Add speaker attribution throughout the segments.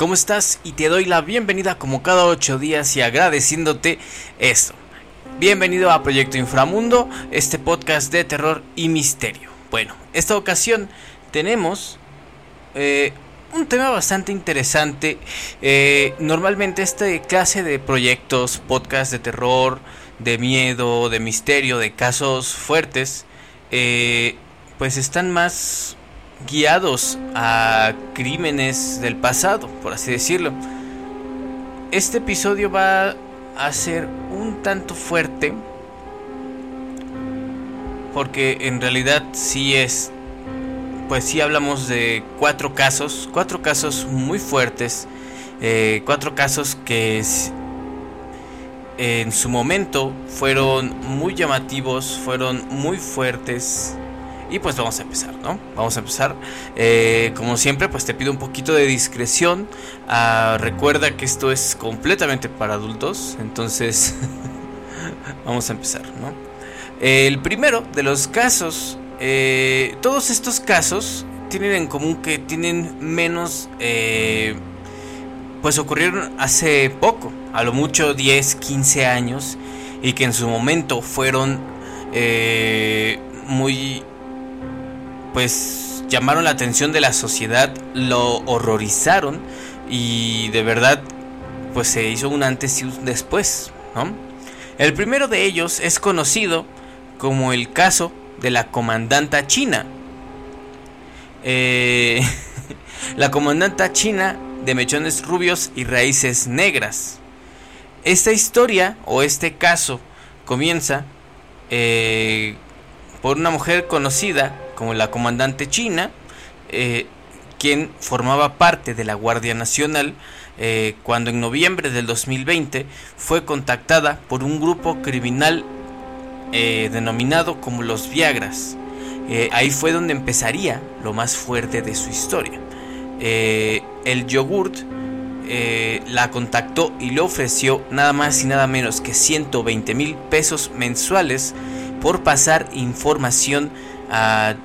Speaker 1: ¿Cómo estás? Y te doy la bienvenida como cada ocho días y agradeciéndote esto. Bienvenido a Proyecto Inframundo, este podcast de terror y misterio. Bueno, esta ocasión tenemos eh, un tema bastante interesante. Eh, normalmente este clase de proyectos, podcast de terror, de miedo, de misterio, de casos fuertes, eh, pues están más guiados a crímenes del pasado, por así decirlo. Este episodio va a ser un tanto fuerte porque en realidad sí es pues sí hablamos de cuatro casos, cuatro casos muy fuertes, eh, cuatro casos que en su momento fueron muy llamativos, fueron muy fuertes y pues vamos a empezar, ¿no? Vamos a empezar. Eh, como siempre, pues te pido un poquito de discreción. Ah, recuerda que esto es completamente para adultos. Entonces, vamos a empezar, ¿no? El primero de los casos, eh, todos estos casos tienen en común que tienen menos, eh, pues ocurrieron hace poco, a lo mucho 10, 15 años, y que en su momento fueron muy pues llamaron la atención de la sociedad, lo horrorizaron y de verdad pues se hizo un antes y un después, ¿no? El primero de ellos es conocido como el caso de la comandanta china. Eh, la comandanta china de mechones rubios y raíces negras. Esta historia o este caso comienza eh, por una mujer conocida como la comandante china, eh, quien formaba parte de la Guardia Nacional, eh, cuando en noviembre del 2020 fue contactada por un grupo criminal eh, denominado como los Viagras. ahí fue donde empezaría lo más fuerte de su historia. el yogurt la contactó y le ofreció nada más y nada menos que 120 mil pesos mensuales por pasar información a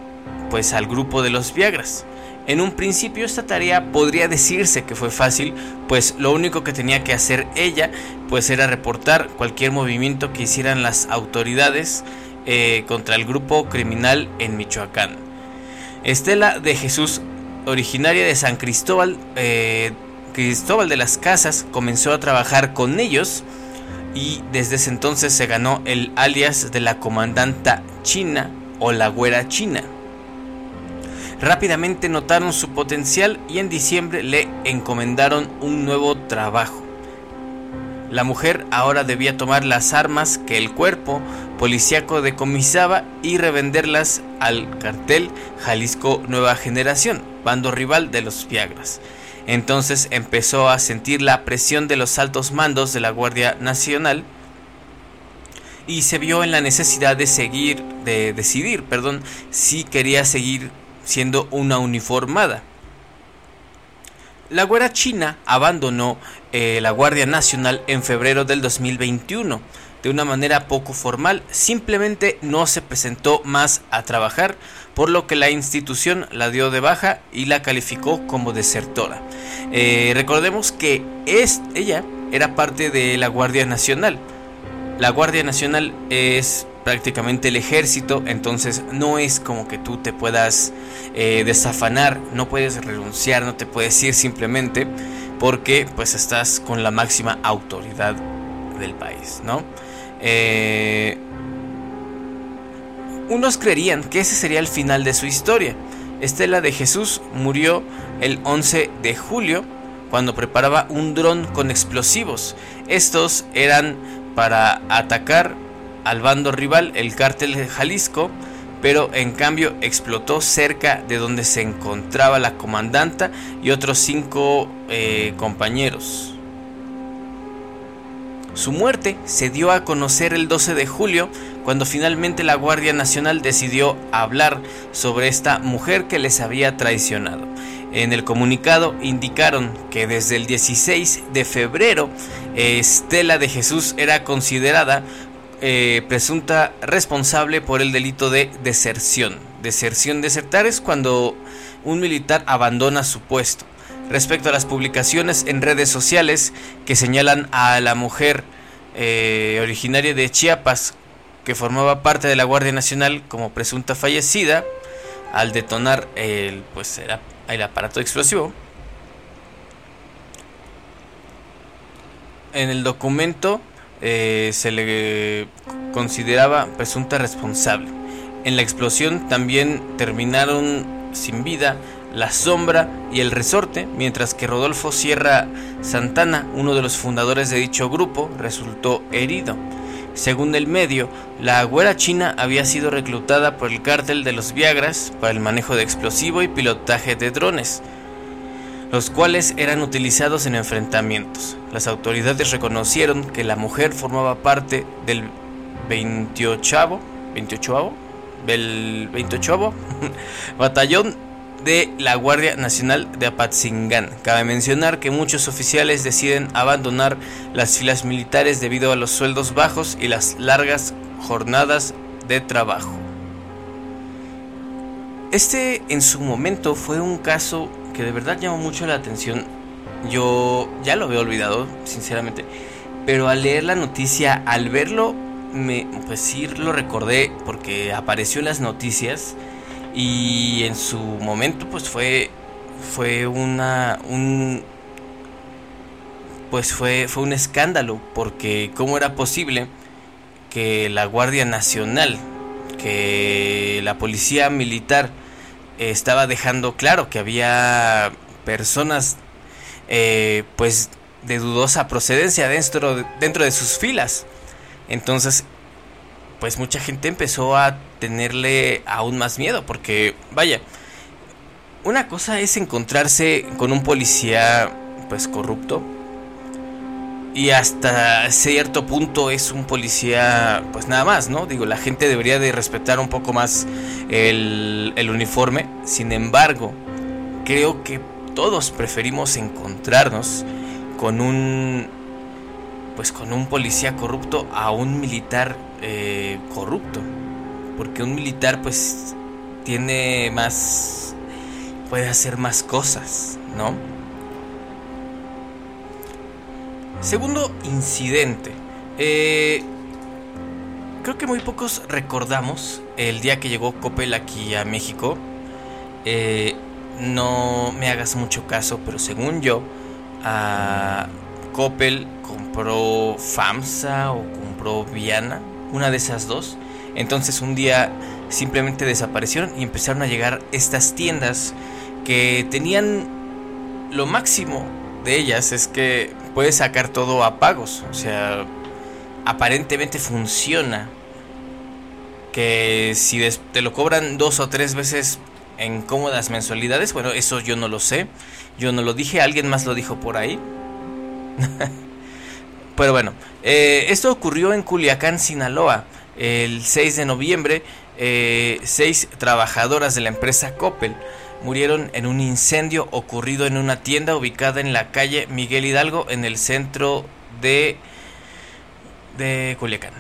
Speaker 1: pues al grupo de los Viagras. En un principio esta tarea podría decirse que fue fácil, pues lo único que tenía que hacer ella pues era reportar cualquier movimiento que hicieran las autoridades eh, contra el grupo criminal en Michoacán. Estela de Jesús, originaria de San Cristóbal, eh, Cristóbal de las Casas, comenzó a trabajar con ellos y desde ese entonces se ganó el alias de la comandanta china o la güera china rápidamente notaron su potencial y en diciembre le encomendaron un nuevo trabajo. La mujer ahora debía tomar las armas que el cuerpo policíaco decomisaba y revenderlas al cartel Jalisco Nueva Generación, bando rival de los Viagras. Entonces empezó a sentir la presión de los altos mandos de la Guardia Nacional y se vio en la necesidad de seguir, de decidir, perdón, si quería seguir siendo una uniformada. La Guerra China abandonó eh, la Guardia Nacional en febrero del 2021 de una manera poco formal, simplemente no se presentó más a trabajar, por lo que la institución la dio de baja y la calificó como desertora. Eh, recordemos que es, ella era parte de la Guardia Nacional. La Guardia Nacional es prácticamente el ejército, entonces no es como que tú te puedas eh, desafanar, no puedes renunciar, no te puedes ir simplemente porque pues estás con la máxima autoridad del país, ¿no? Eh, unos creerían que ese sería el final de su historia. Estela de Jesús murió el 11 de julio cuando preparaba un dron con explosivos. Estos eran para atacar al bando rival, el cártel de Jalisco, pero en cambio explotó cerca de donde se encontraba la comandanta y otros cinco eh, compañeros. Su muerte se dio a conocer el 12 de julio, cuando finalmente la Guardia Nacional decidió hablar sobre esta mujer que les había traicionado. En el comunicado indicaron que desde el 16 de febrero Estela de Jesús era considerada eh, presunta responsable por el delito de deserción. Deserción, desertar es cuando un militar abandona su puesto. respecto a las publicaciones en redes sociales que señalan a la mujer eh, originaria de Chiapas que formaba parte de la Guardia Nacional como presunta fallecida al detonar el, pues, el aparato explosivo. En el documento eh, se le consideraba presunta responsable. En la explosión también terminaron sin vida la Sombra y El Resorte, mientras que Rodolfo Sierra Santana, uno de los fundadores de dicho grupo, resultó herido. Según el medio, la güera china había sido reclutada por el cártel de los Viagras para el manejo de explosivo y pilotaje de drones, los cuales eran utilizados en enfrentamientos. Las autoridades reconocieron que la mujer formaba parte del 28 28 del 28 batallón de la Guardia Nacional de Apatzingán. Cabe mencionar que muchos oficiales deciden abandonar las filas militares debido a los sueldos bajos y las largas jornadas de trabajo. Este en su momento fue un caso que de verdad llamó mucho la atención. Yo ya lo había olvidado, sinceramente. Pero al leer la noticia, al verlo, me, pues sí lo recordé porque apareció en las noticias y en su momento pues fue fue una un pues fue fue un escándalo porque cómo era posible que la Guardia Nacional que la policía militar estaba dejando claro que había personas eh, pues de dudosa procedencia dentro dentro de sus filas. Entonces pues mucha gente empezó a tenerle aún más miedo, porque vaya, una cosa es encontrarse con un policía pues corrupto y hasta cierto punto es un policía pues nada más, ¿no? Digo, la gente debería de respetar un poco más el, uniforme, sin embargo, creo que todos preferimos encontrarnos con un pues con un policía corrupto a un militar eh, corrupto. Porque un militar pues tiene más... puede hacer más cosas, ¿no? Segundo incidente. Eh, creo que muy pocos recordamos el día que llegó Coppel aquí a México. Eh, no me hagas mucho caso, pero según yo, a Coppel compró FAMSA o compró Viana una de esas dos. Entonces un día simplemente desaparecieron y empezaron a llegar estas tiendas que tenían lo máximo de ellas es que puedes sacar todo a pagos, o sea, aparentemente funciona. Que si te lo cobran dos o tres veces en cómodas mensualidades, bueno, eso yo no lo sé, yo no lo dije, alguien más lo dijo por ahí. Pero bueno, eh, esto ocurrió en Culiacán, Sinaloa, el 6 de noviembre. Eh, seis trabajadoras de la empresa Coppel murieron en un incendio ocurrido en una tienda ubicada en la calle Miguel Hidalgo, en el centro de, de Culiacán.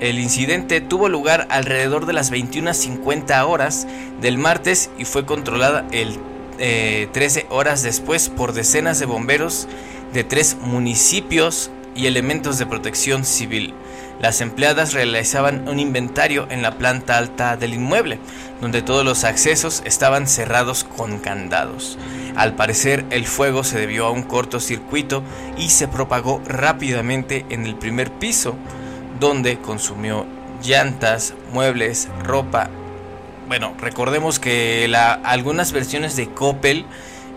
Speaker 1: El incidente tuvo lugar alrededor de las 21.50 horas del martes y fue controlada el 13 eh, horas después por decenas de bomberos de tres municipios y elementos de protección civil. Las empleadas realizaban un inventario en la planta alta del inmueble, donde todos los accesos estaban cerrados con candados. Al parecer el fuego se debió a un cortocircuito y se propagó rápidamente en el primer piso, donde consumió llantas, muebles, ropa. Bueno, recordemos que algunas versiones de Coppel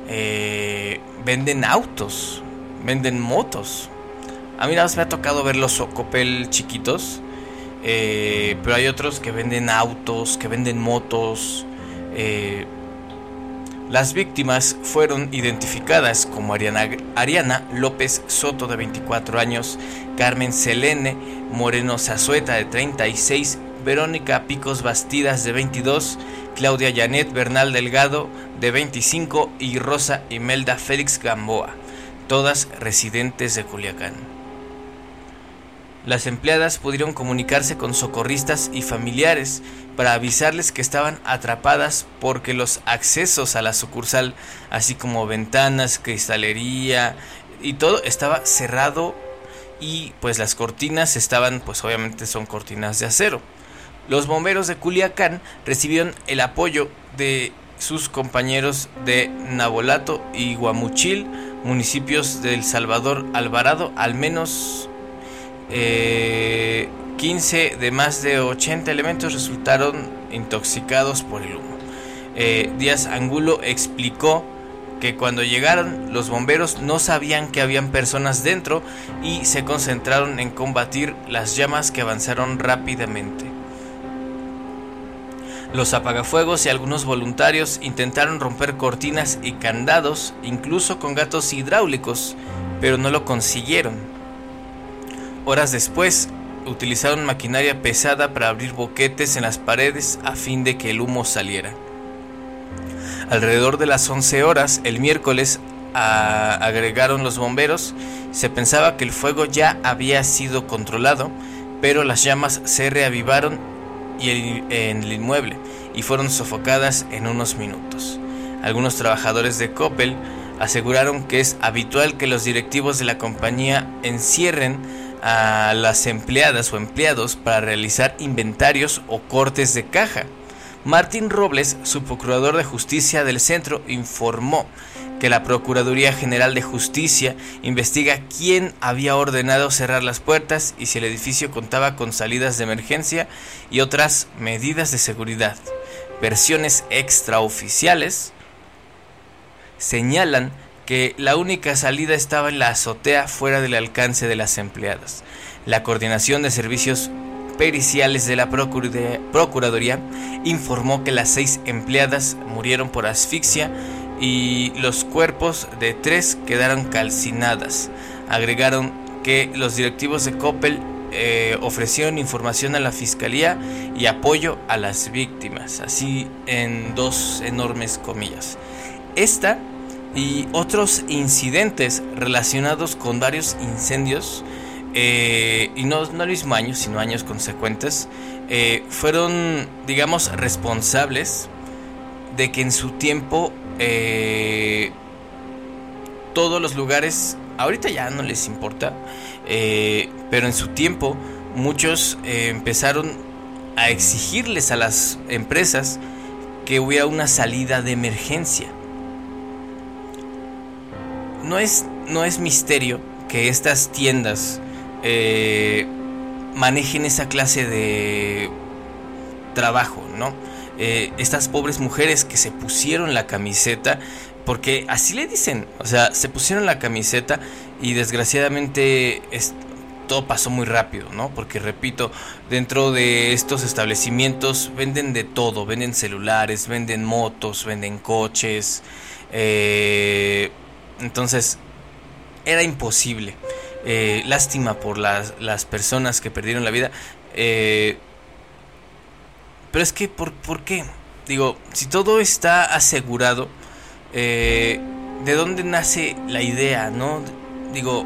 Speaker 1: eh, venden autos, venden motos. A mí nada más me ha tocado ver los Socopel chiquitos. Eh, pero hay otros que venden autos, que venden motos. Eh, las víctimas fueron identificadas como Ariana, Ariana, López Soto de 24 años, Carmen Selene Moreno Zazueta de 36, Verónica Picos Bastidas de 22, Claudia Janet Bernal Delgado de 25 y Rosa Imelda Félix Gamboa todas residentes de Culiacán. Las empleadas pudieron comunicarse con socorristas y familiares para avisarles que estaban atrapadas porque los accesos a la sucursal, así como ventanas, cristalería y todo estaba cerrado y pues las cortinas estaban pues obviamente son cortinas de acero. Los bomberos de Culiacán recibieron el apoyo de sus compañeros de Nabolato y Guamuchil, municipios de El Salvador Alvarado, al menos 15 eh, de más de 80 elementos resultaron intoxicados por el humo. Eh, Díaz Angulo explicó que cuando llegaron los bomberos no sabían que habían personas dentro y se concentraron en combatir las llamas que avanzaron rápidamente. Los apagafuegos y algunos voluntarios intentaron romper cortinas y candados, incluso con gatos hidráulicos, pero no lo consiguieron. Horas después, utilizaron maquinaria pesada para abrir boquetes en las paredes a fin de que el humo saliera. Alrededor de las 11 horas, el miércoles, agregaron los bomberos, se pensaba que el fuego ya había sido controlado, pero las llamas se reavivaron y en el inmueble y fueron sofocadas en unos minutos. Algunos trabajadores de Coppel aseguraron que es habitual que los directivos de la compañía encierren a las empleadas o empleados para realizar inventarios o cortes de caja. Martín Robles, su procurador de justicia del centro, informó que la Procuraduría General de Justicia investiga quién había ordenado cerrar las puertas y si el edificio contaba con salidas de emergencia y otras medidas de seguridad. Versiones extraoficiales señalan que la única salida estaba en la azotea fuera del alcance de las empleadas. La Coordinación de Servicios Periciales de la Procuraduría informó que las seis empleadas murieron por asfixia y los cuerpos de tres quedaron calcinadas. Agregaron que los directivos de Coppel eh, ofrecieron información a la fiscalía y apoyo a las víctimas, así en dos enormes comillas. Esta y otros incidentes relacionados con varios incendios, eh, y no, no el mismo año, sino años consecuentes, eh, fueron, digamos, responsables de que en su tiempo eh, todos los lugares, ahorita ya no les importa, pero en su tiempo muchos empezaron a exigirles a las empresas que hubiera una salida de emergencia. No es, no es misterio que estas tiendas manejen esa clase de trabajo, ¿no? Eh, estas pobres mujeres que se pusieron la camiseta, porque así le dicen, o sea, se pusieron la camiseta y desgraciadamente todo pasó muy rápido, ¿no? Porque repito, dentro de estos establecimientos venden de todo, venden celulares, venden motos, venden coches, eh, entonces era imposible. Eh, lástima por las, las, personas que perdieron la vida. Pero es que, ¿por, por qué? Digo, si todo está asegurado, eh, ¿de dónde nace la idea, no? Digo,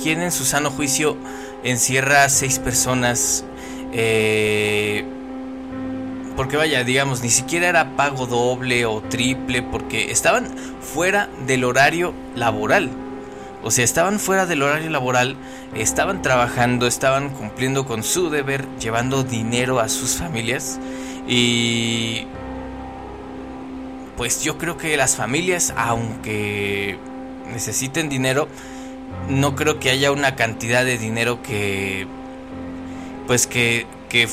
Speaker 1: ¿quién en su sano juicio encierra a seis personas? Eh, porque vaya, digamos, ni siquiera era pago doble o triple, porque estaban fuera del horario laboral. O sea, estaban fuera del horario laboral, estaban trabajando, estaban cumpliendo con su deber, llevando dinero a sus familias. Y pues yo creo que las familias, aunque necesiten dinero, no creo que haya una cantidad de dinero que pues que, que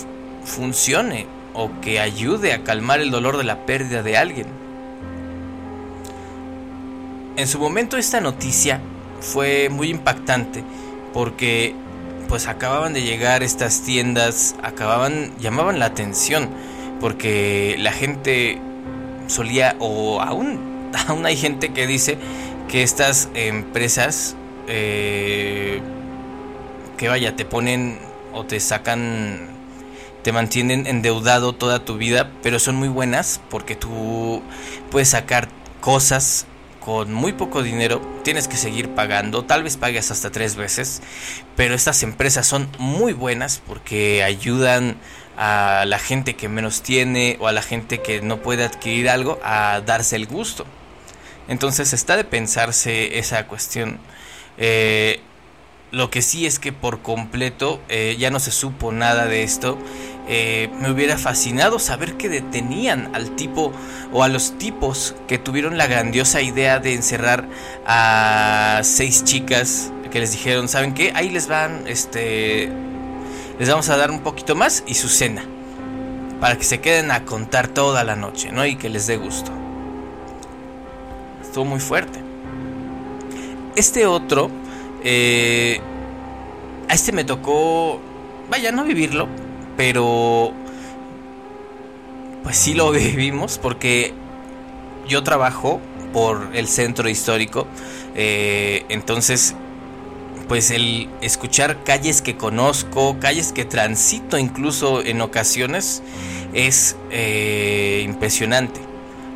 Speaker 1: funcione o que ayude a calmar el dolor de la pérdida de alguien. En su momento esta noticia fue muy impactante porque pues acababan de llegar estas tiendas, acababan, llamaban la atención porque la gente solía o aún, aún hay gente que dice que estas empresas eh, que vaya, te ponen o te sacan, te mantienen endeudado toda tu vida, pero son muy buenas porque tú puedes sacar cosas con muy poco dinero, tienes que seguir pagando, tal vez pagues hasta tres veces, pero estas empresas son muy buenas porque ayudan a la gente que menos tiene o a la gente que no puede adquirir algo a darse el gusto. Entonces está de pensarse esa cuestión. Eh, lo que sí es que por completo eh, ya no se supo nada de esto. Eh, me hubiera fascinado saber que detenían al tipo o a los tipos que tuvieron la grandiosa idea de encerrar a seis chicas que les dijeron, ¿saben qué? Ahí les van, este, les vamos a dar un poquito más y su cena. Para que se queden a contar toda la noche, ¿no? Y que les dé gusto. Estuvo muy fuerte. Este otro eh, a este me tocó, vaya, no vivirlo, pero pues sí lo vivimos porque yo trabajo por el centro histórico, eh, entonces pues el escuchar calles que conozco, calles que transito incluso en ocasiones, es eh, impresionante.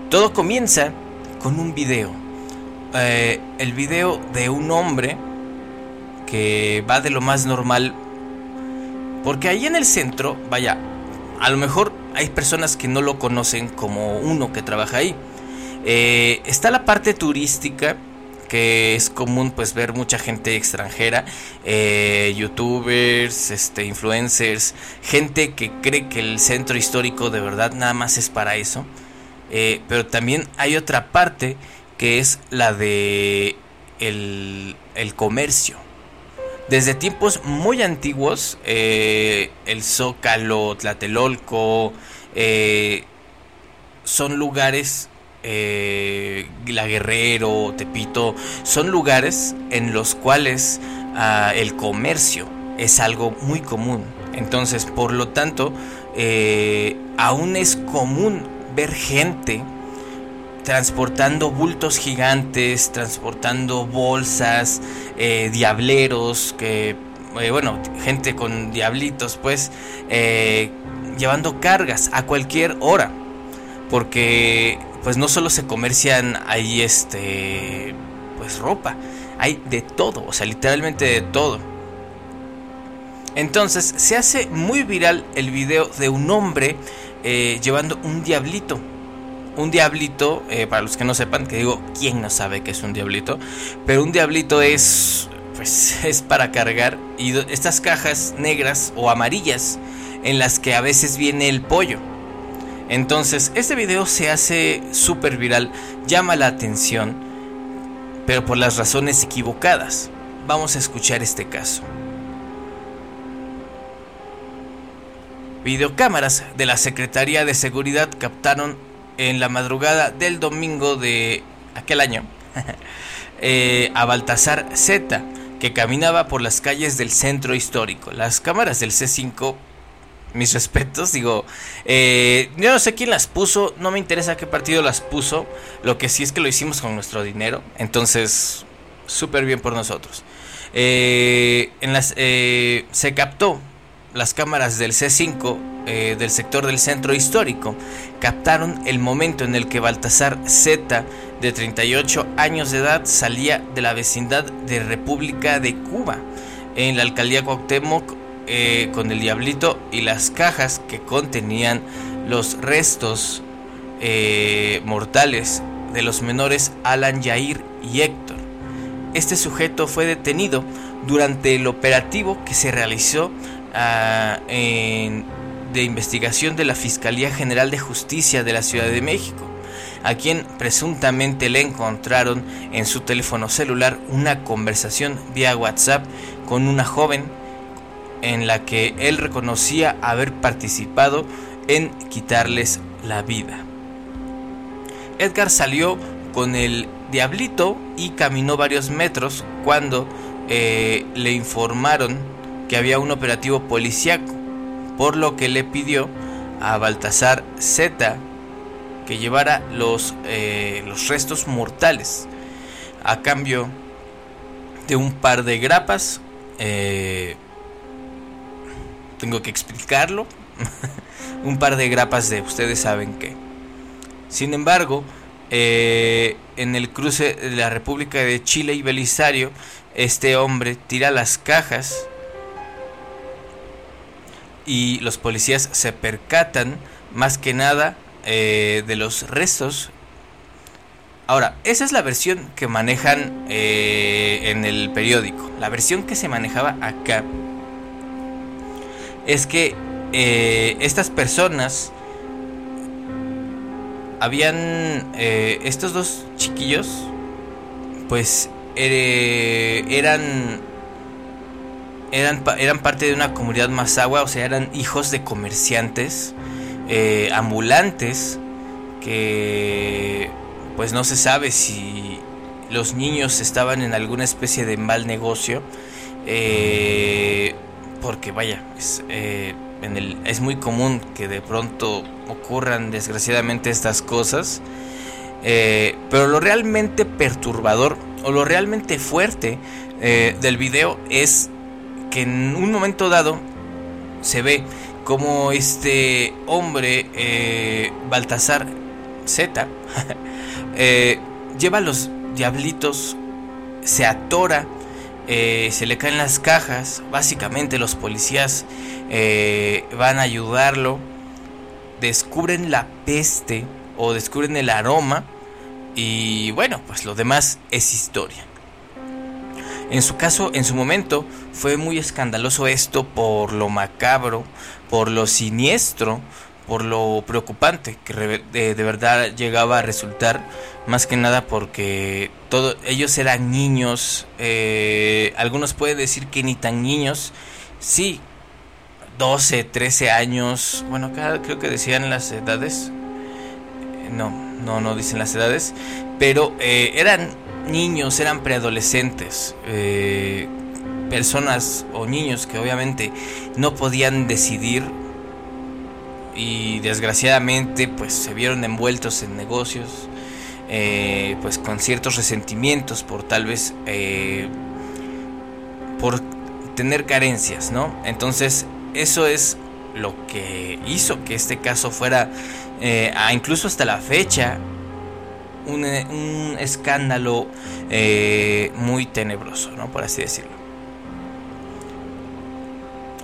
Speaker 1: Todo comienza con un video. el video de un hombre que va de lo más normal. Porque ahí en el centro, vaya, a lo mejor hay personas que no lo conocen como uno que trabaja ahí. Eh, está la parte turística, que es común pues ver mucha gente extranjera, eh, youtubers, este, influencers, gente que cree que el centro histórico de verdad nada más es para eso. Eh, pero también hay otra parte que es la de el, el comercio. Desde tiempos muy antiguos, eh, el Zócalo, Tlatelolco, eh, son lugares, eh, La Guerrero, Tepito, son lugares en los cuales ah, el comercio es algo muy común. Entonces, por lo tanto, aún es común ver gente transportando bultos gigantes, transportando bolsas, eh, diableros, que, eh, bueno, gente con diablitos, pues, eh, llevando cargas a cualquier hora. Porque, pues, no solo se comercian ahí, este, pues, ropa, hay de todo, o sea, literalmente de todo. Entonces, se hace muy viral el video de un hombre llevando un diablito un diablito, eh, para los que no sepan, que digo, ¿quién no sabe que es un diablito? Pero un diablito es, pues, es para cargar y estas cajas negras o amarillas en las que a veces viene el pollo. Entonces, este video se hace súper viral, llama la atención, pero por las razones equivocadas. Vamos a escuchar este caso. Videocámaras de la Secretaría de Seguridad captaron en la madrugada del domingo de aquel año eh, a Baltasar Z, que caminaba por las calles del centro histórico. Las cámaras del C5, mis respetos, digo, eh, yo no sé quién las puso, no me interesa qué partido las puso, lo que sí es que lo hicimos con nuestro dinero, entonces, súper bien por nosotros. Eh, en las, se captó las cámaras del C5 eh, del sector del centro histórico captaron el momento en el que Baltasar Z, de 38 años de edad, salía de la vecindad de República de Cuba, en la alcaldía Cuauhtémoc, eh, con el diablito y las cajas que contenían los restos eh, mortales de los menores Alan Yair y Héctor. Este sujeto fue detenido durante el operativo que se realizó de investigación de la Fiscalía General de Justicia de la Ciudad de México, a quien presuntamente le encontraron en su teléfono celular una conversación vía WhatsApp con una joven en la que él reconocía haber participado en quitarles la vida. Edgar salió con el diablito y caminó varios metros cuando eh, le informaron que había un operativo policíaco, por lo que le pidió a Baltasar Z que llevara los, eh, los restos mortales a cambio de un par de grapas. Eh, tengo que explicarlo. un par de grapas de ustedes saben qué. Sin embargo, eh, en el cruce de la República de Chile y Belisario, este hombre tira las cajas y los policías se percatan más que nada eh, de los restos. Ahora, esa es la versión que manejan eh, en el periódico. La versión que se manejaba acá es que estas personas habían estos dos chiquillos, pues eran, eran, eran parte de una comunidad agua o sea, eran hijos de comerciantes eh, ambulantes que pues no se sabe si los niños estaban en alguna especie de mal negocio eh, porque vaya es, eh, es muy común que de pronto ocurran desgraciadamente estas cosas pero lo realmente perturbador o lo realmente fuerte eh, del video es que en un momento dado se ve como este hombre, eh, Baltasar Z, eh, lleva los diablitos, se atora, se le caen las cajas, básicamente los policías van a ayudarlo, descubren la peste o descubren el aroma y bueno, pues lo demás es historia. En su caso, en su momento, fue muy escandaloso esto por lo macabro, por lo siniestro, por lo preocupante que de, verdad llegaba a resultar, más que nada porque todo, ellos eran niños, eh, algunos pueden decir que ni tan niños, sí, 12, 13 años, bueno, creo que decían las edades, no, no, no dicen las edades, pero eh, eran niños, eran preadolescentes, eh, personas o niños que obviamente no podían decidir y desgraciadamente pues se vieron envueltos en negocios eh, pues con ciertos resentimientos por tal vez por tener carencias no entonces eso es lo que hizo que este caso fuera eh, incluso hasta la fecha, un, eh, escándalo eh, muy tenebroso, ¿no? Por así decirlo.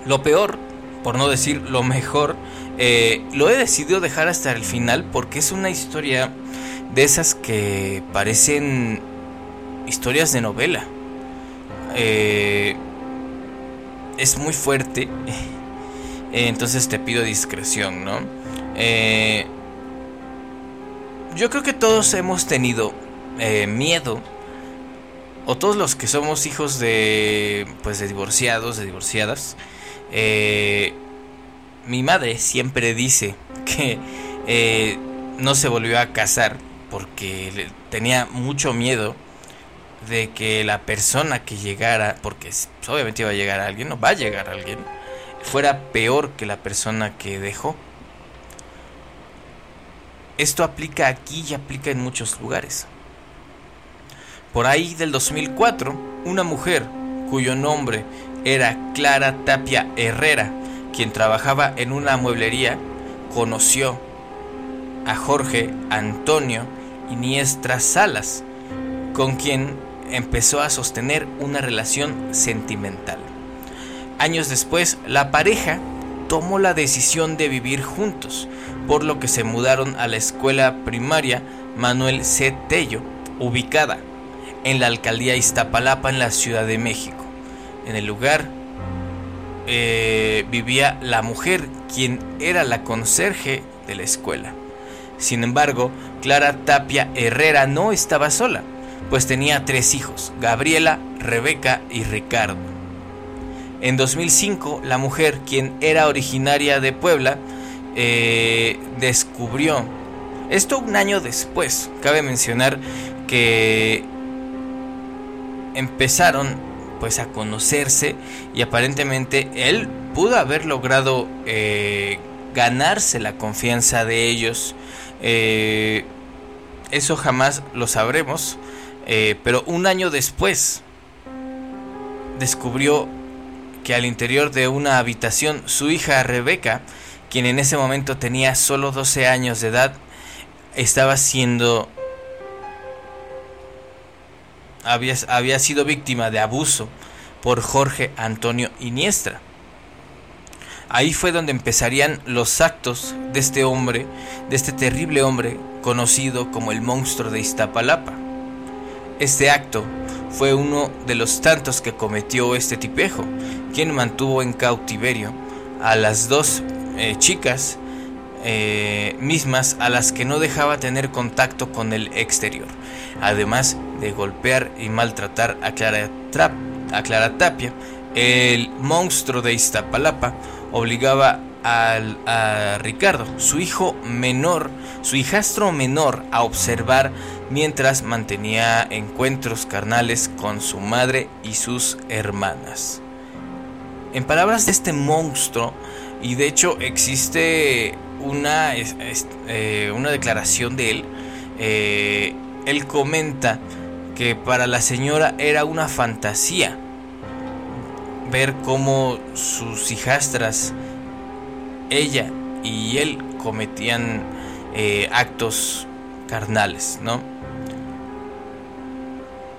Speaker 1: Lo peor, por no decir lo mejor, lo he decidido dejar hasta el final porque es una historia de esas que parecen historias de novela. es muy fuerte, entonces te pido discreción, ¿no? Eh, yo creo que todos hemos tenido eh, miedo, o todos los que somos hijos de, pues, de divorciados, de divorciadas. Eh, mi madre siempre dice que no se volvió a casar porque tenía mucho miedo de que la persona que llegara, porque obviamente iba a llegar a alguien, no va a llegar a alguien, fuera peor que la persona que dejó. Esto aplica aquí y aplica en muchos lugares. Por ahí del 2004, una mujer cuyo nombre era Clara Tapia Herrera, quien trabajaba en una mueblería, conoció a Jorge Antonio Iniestra Salas, con quien empezó a sostener una relación sentimental. Años después, la pareja tomó la decisión de vivir juntos, por lo que se mudaron a la escuela primaria Manuel C. Tello, ubicada en la alcaldía Iztapalapa en la Ciudad de México. En el lugar eh, vivía la mujer quien era la conserje de la escuela. Sin embargo, Clara Tapia Herrera no estaba sola, pues tenía tres hijos, Gabriela, Rebeca y Ricardo. En 2005, la mujer, quien era originaria de Puebla, eh, descubrió, esto un año después, cabe mencionar que empezaron pues a conocerse y aparentemente él pudo haber logrado eh, ganarse la confianza de ellos. Eh, eso jamás lo sabremos, pero un año después descubrió que al interior de una habitación su hija Rebeca quien en ese momento tenía solo 12 años de edad, estaba siendo había, había sido víctima de abuso por Jorge Antonio Iniestra. Ahí fue donde empezarían los actos de este hombre, de este terrible hombre conocido como el monstruo de Iztapalapa. Este acto fue uno de los tantos que cometió este tipejo, quien mantuvo en cautiverio a las dos eh, chicas eh, mismas a las que no dejaba tener contacto con el exterior, además de golpear y maltratar a Clara, a Clara Tapia, el monstruo de Iztapalapa obligaba a Ricardo, su hijo menor, su hijastro menor, a observar mientras mantenía encuentros carnales con su madre y sus hermanas. En palabras de este monstruo, y de hecho existe una, eh, una declaración de él, eh, él comenta que para la señora era una fantasía ver cómo sus hijastras, ella y él cometían eh, actos carnales, ¿no?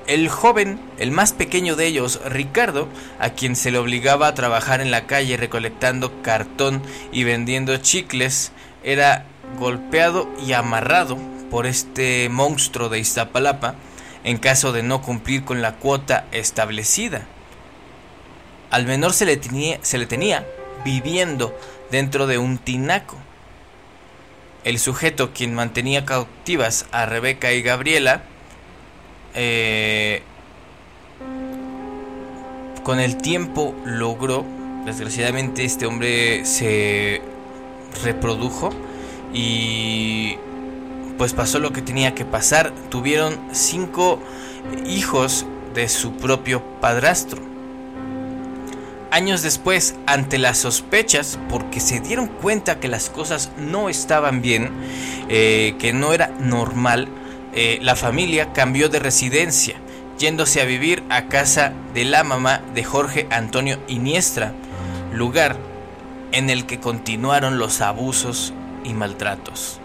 Speaker 1: El joven, el más pequeño de ellos, Ricardo, a quien se le obligaba a trabajar en la calle recolectando cartón y vendiendo chicles, era golpeado y amarrado por este monstruo de Iztapalapa en caso de no cumplir con la cuota establecida. Al menor se le tenía, se le tenía viviendo dentro de un tinaco. El sujeto quien mantenía cautivas a Rebeca y Gabriela eh, con el tiempo logró, desgraciadamente este hombre se reprodujo y pues pasó lo que tenía que pasar. Tuvieron cinco hijos de su propio padrastro. Años después, ante las sospechas, porque se dieron cuenta que las cosas no estaban bien, eh, que no era normal, eh, la familia cambió de residencia, yéndose a vivir a casa de la mamá de Jorge Antonio Iniestra, lugar en el que continuaron los abusos y maltratos.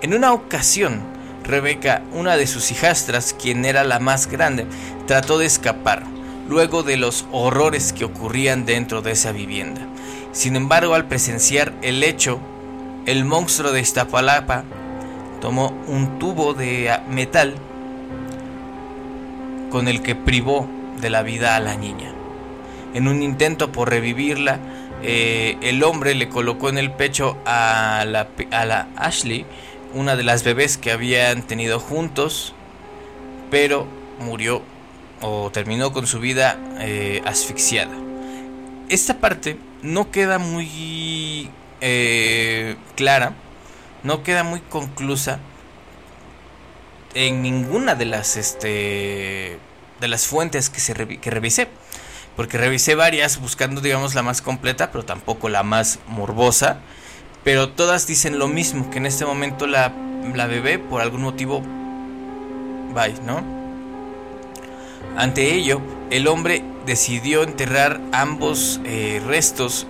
Speaker 1: En una ocasión, Rebeca, una de sus hijastras, quien era la más grande, trató de escapar luego de los horrores que ocurrían dentro de esa vivienda. Sin embargo, al presenciar el hecho, el monstruo de Iztapalapa tomó un tubo de metal con el que privó de la vida a la niña. En un intento por revivirla, eh, el hombre le colocó en el pecho a la, a la Ashley, una de las bebés que habían tenido juntos, pero murió o terminó con su vida eh, asfixiada. Esta parte no queda muy eh, clara, no queda muy conclusa en ninguna de las este de las fuentes que se que revisé porque revisé varias buscando digamos la más completa pero tampoco la más morbosa pero todas dicen lo mismo que en este momento la, la bebé por algún motivo bye no ante ello, el hombre decidió enterrar ambos eh, restos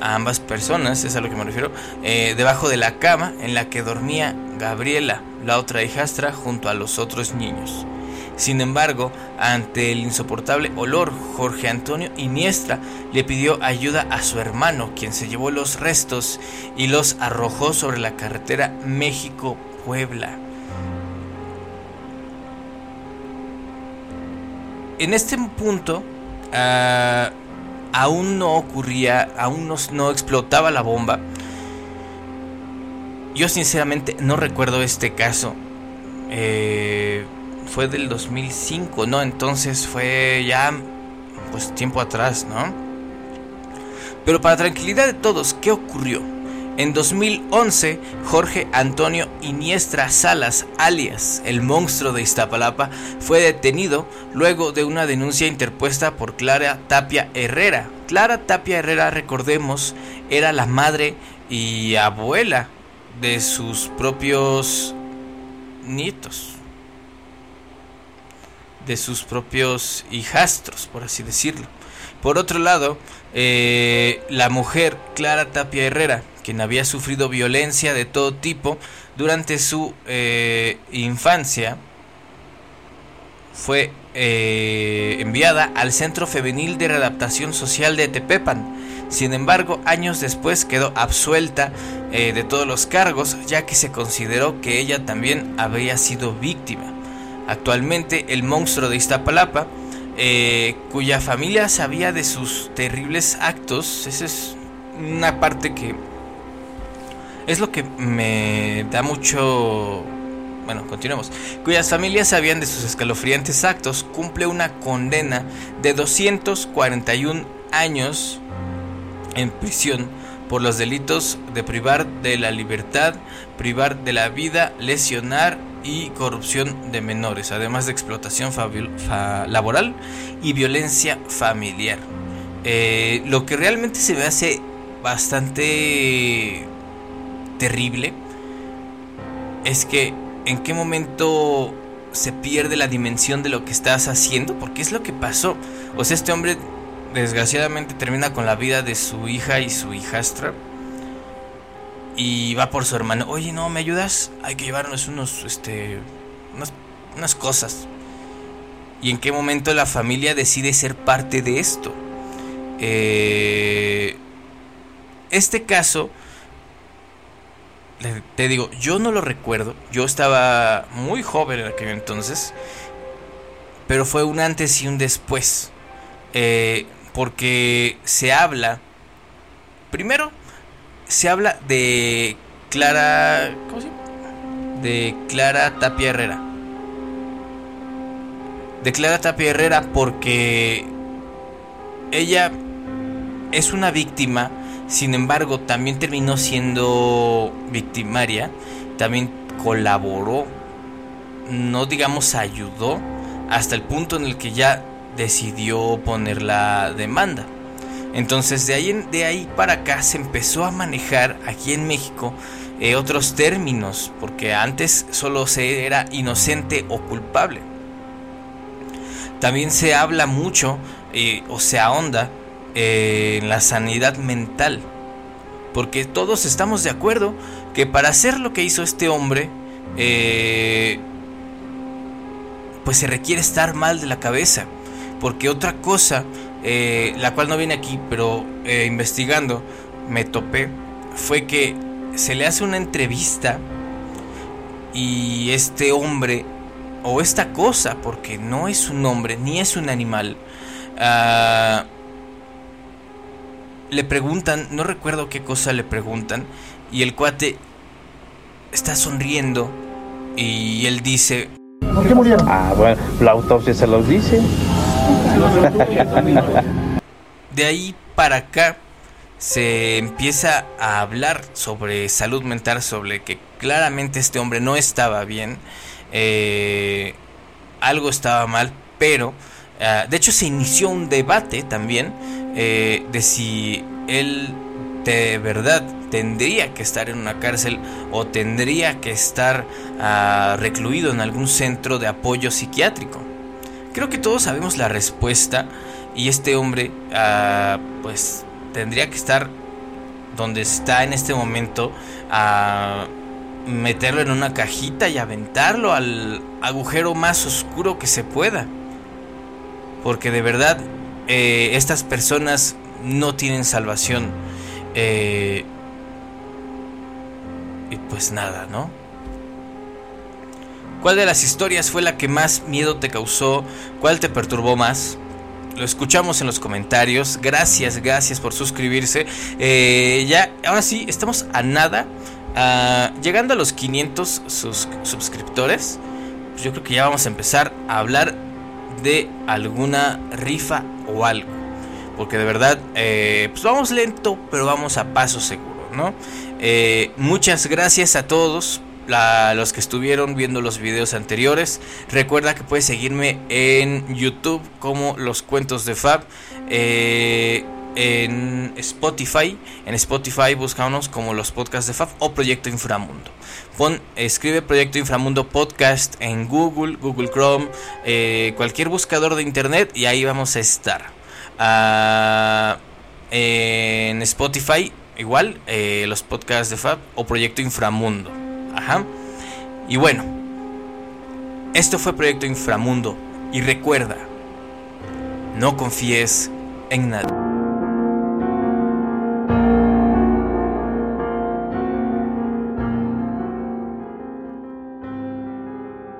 Speaker 1: a ambas personas, es a lo que me refiero, eh, debajo de la cama en la que dormía Gabriela, la otra hijastra, junto a los otros niños. Sin embargo, ante el insoportable olor, Jorge Antonio Iniestra le pidió ayuda a su hermano, quien se llevó los restos y los arrojó sobre la carretera México-Puebla. en este punto ah, aún no ocurría, aún no, explotaba la bomba. Yo sinceramente no recuerdo este caso. Eh, fue del 2005, ¿no? Entonces fue ya pues tiempo atrás, ¿no? Pero para tranquilidad de todos, ¿qué ocurrió? En 2011, Jorge Antonio Iniestra Salas, alias el monstruo de Iztapalapa, fue detenido luego de una denuncia interpuesta por Clara Tapia Herrera. Clara Tapia Herrera, recordemos, era la madre y abuela de sus propios nietos, de sus propios hijastros, por así decirlo. Por otro lado, eh, la mujer Clara Tapia Herrera, quien había sufrido violencia de todo tipo durante su eh, infancia, fue eh, enviada al Centro Femenil de Readaptación Social de Tepepan. Sin embargo, años después quedó absuelta eh, de todos los cargos, ya que se consideró que ella también habría sido víctima. Actualmente, el monstruo de Iztapalapa, eh, cuya familia sabía de sus terribles actos, esa es una parte que es lo que me da mucho bueno, continuemos, cuyas familias sabían de sus escalofriantes actos, cumple una condena de 241 años en prisión por los delitos de privar de la libertad, privar de la vida, lesionar y corrupción de menores, además de explotación laboral y violencia familiar. Eh, lo que realmente se me hace bastante terrible es que en qué momento se pierde la dimensión de lo que estás haciendo, porque es lo que pasó. O sea, este hombre desgraciadamente termina con la vida de su hija y su hijastra. Y va por su hermano. Oye, no, ¿me ayudas? Hay que llevarnos unos, este, unas, cosas. ¿Y en qué momento la familia decide ser parte de esto? Eh, este caso te digo, yo no lo recuerdo. Yo estaba muy joven en aquel entonces. Pero fue un antes y un después. Eh, porque se habla. Primero, se habla de Clara. ¿Cómo se llama? De Clara Tapia Herrera. De Clara Tapia Herrera porque ella es una víctima sin embargo, también terminó siendo victimaria, también colaboró, no digamos ayudó, hasta el punto en el que ya decidió poner la demanda. Entonces de ahí, de ahí para acá se empezó a manejar aquí en México eh, otros términos, porque antes solo se era inocente o culpable. También se habla mucho eh, o se ahonda en la sanidad mental. Porque todos estamos de acuerdo que para hacer lo que hizo este hombre, eh, pues se requiere estar mal de la cabeza. Porque otra cosa, eh, la cual no viene aquí, pero eh, investigando, me topé, fue que se le hace una entrevista y este hombre, o esta cosa, porque no es un hombre, ni es un animal, uh, le preguntan, no recuerdo qué cosa le preguntan, y el cuate está sonriendo y él dice...
Speaker 2: ¿Por qué murieron? Ah, bueno, la autopsia se los dice.
Speaker 1: De ahí para acá se empieza a hablar sobre salud mental, sobre que claramente este hombre no estaba bien, eh, algo estaba mal, pero ah, de hecho se inició un debate también eh, de si él de verdad tendría que estar en una cárcel o tendría que estar ah, recluido en algún centro de apoyo psiquiátrico. Creo que todos sabemos la respuesta y este hombre ah, pues tendría que estar donde está en este momento a meterlo en una cajita y aventarlo al agujero más oscuro que se pueda. Porque de verdad eh, estas personas no tienen salvación. Eh, y pues nada, ¿no? ¿Cuál de las historias fue la que más miedo te causó? ¿Cuál te perturbó más? Lo escuchamos en los comentarios. Gracias, gracias por suscribirse. Eh, ya, ahora sí, estamos a nada. Ah, llegando a los 500 suscriptores. Pues yo creo que ya vamos a empezar a hablar de alguna rifa o algo. Porque de verdad, eh, pues vamos lento, pero vamos a paso seguro, ¿no? Eh, muchas gracias a todos los que estuvieron viendo los videos anteriores. Recuerda que puedes seguirme en YouTube como Los Cuentos de Fab. Eh, en Spotify. En Spotify buscamos como los podcasts de Fab o Proyecto Inframundo. Pon, escribe Proyecto Inframundo Podcast en Google, Google Chrome, eh, cualquier buscador de internet y ahí vamos a estar. Ah, en Spotify, igual, eh, los podcasts de Fab o Proyecto Inframundo. Ajá. Y bueno, esto fue Proyecto Inframundo Y recuerda, no confíes en nadie.